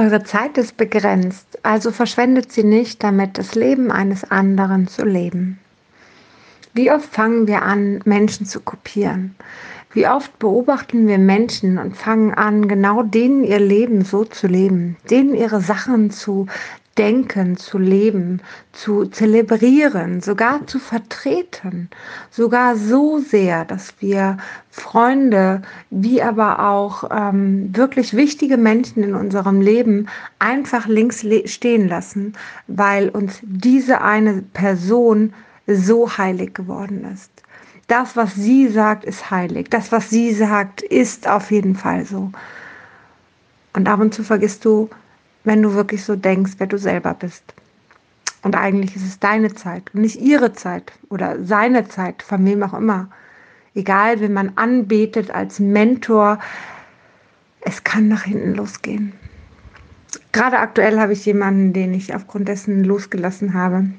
Eure Zeit ist begrenzt, also verschwendet sie nicht damit, das Leben eines anderen zu leben. Wie oft fangen wir an, Menschen zu kopieren? Wie oft beobachten wir Menschen und fangen an, genau denen ihr Leben so zu leben, denen ihre Sachen zu denken, zu leben, zu zelebrieren, sogar zu vertreten, sogar so sehr, dass wir Freunde wie aber auch ähm, wirklich wichtige Menschen in unserem Leben einfach links stehen lassen, weil uns diese eine Person so heilig geworden ist. Das, was sie sagt, ist heilig. Das, was sie sagt, ist auf jeden Fall so. Und ab und zu vergisst du, wenn du wirklich so denkst, wer du selber bist. Und eigentlich ist es deine Zeit und nicht ihre Zeit oder seine Zeit, von wem auch immer. Egal, wenn man anbetet als Mentor, es kann nach hinten losgehen. Gerade aktuell habe ich jemanden, den ich aufgrund dessen losgelassen habe.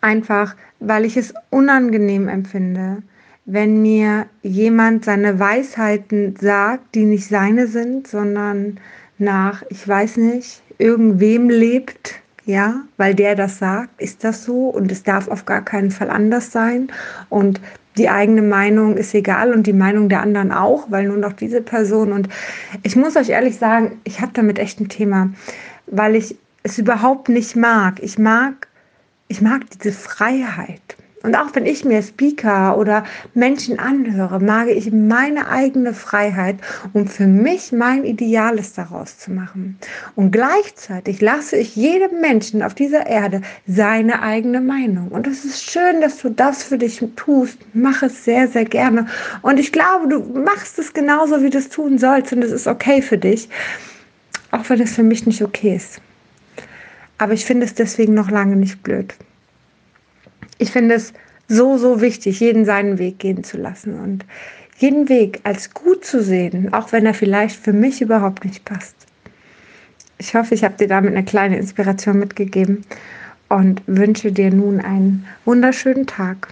Einfach, weil ich es unangenehm empfinde, wenn mir jemand seine Weisheiten sagt, die nicht seine sind, sondern nach, ich weiß nicht, irgendwem lebt, ja, weil der das sagt, ist das so und es darf auf gar keinen Fall anders sein und die eigene Meinung ist egal und die Meinung der anderen auch, weil nur noch diese Person und ich muss euch ehrlich sagen, ich habe damit echt ein Thema, weil ich es überhaupt nicht mag. Ich mag ich mag diese Freiheit. Und auch wenn ich mir Speaker oder Menschen anhöre, mag ich meine eigene Freiheit, um für mich mein Ideales daraus zu machen. Und gleichzeitig lasse ich jedem Menschen auf dieser Erde seine eigene Meinung. Und es ist schön, dass du das für dich tust. Mach es sehr, sehr gerne. Und ich glaube, du machst es genauso, wie du es tun sollst. Und es ist okay für dich. Auch wenn es für mich nicht okay ist. Aber ich finde es deswegen noch lange nicht blöd. Ich finde es so, so wichtig, jeden seinen Weg gehen zu lassen und jeden Weg als gut zu sehen, auch wenn er vielleicht für mich überhaupt nicht passt. Ich hoffe, ich habe dir damit eine kleine Inspiration mitgegeben und wünsche dir nun einen wunderschönen Tag.